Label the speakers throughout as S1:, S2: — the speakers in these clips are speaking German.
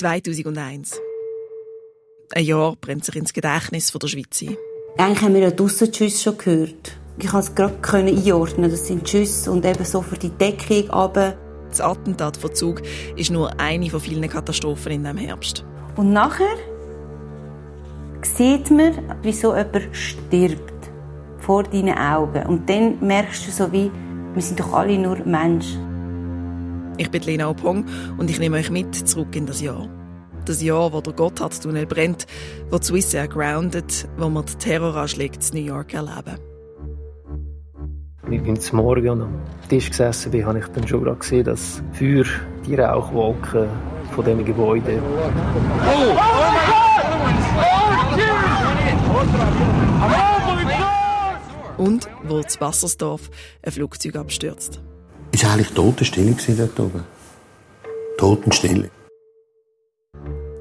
S1: 2001. Ein Jahr brennt sich ins Gedächtnis der Schweiz ein.
S2: Eigentlich haben wir ja draussen Tschüss schon gehört. Ich konnte es gerade einordnen. Das sind Schüsse und eben so für die Deckung runter.
S1: Das Attentat von Zug ist nur eine von vielen Katastrophen in diesem Herbst.
S2: Und nachher sieht man, wie so jemand stirbt vor deinen Augen. Und dann merkst du so wie, wir sind doch alle nur Menschen.
S1: Ich bin Lena Opong und ich nehme euch mit zurück in das Jahr. Das Jahr, wo der Gotthardtunnel brennt, wo die Swissair grounded, wo wir die Terroranschläge in New York erleben.
S3: Ich bin zum Morgen am Tisch gesessen bin, habe ich dann schon gesehen, dass Feuer, die Rauchwolken von diesem Gebäude. Oh!
S1: Oh Und wo zu Wassersdorf ein Flugzeug abstürzt.
S4: War eigentlich Totenstille dort oben. Totenstille.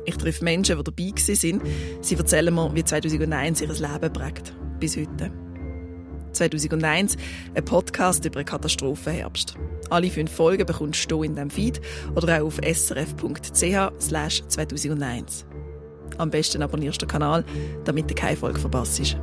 S1: Ich treffe Menschen, die dabei waren. Sie erzählen mir, wie 2001 ihr Leben prägt. Bis heute. 2001, ein Podcast über einen Katastrophenherbst. Alle fünf Folgen bekommst du in diesem Feed oder auch auf srf.ch 2001. Am besten abonnierst du den Kanal, damit du keine Folge verpasst.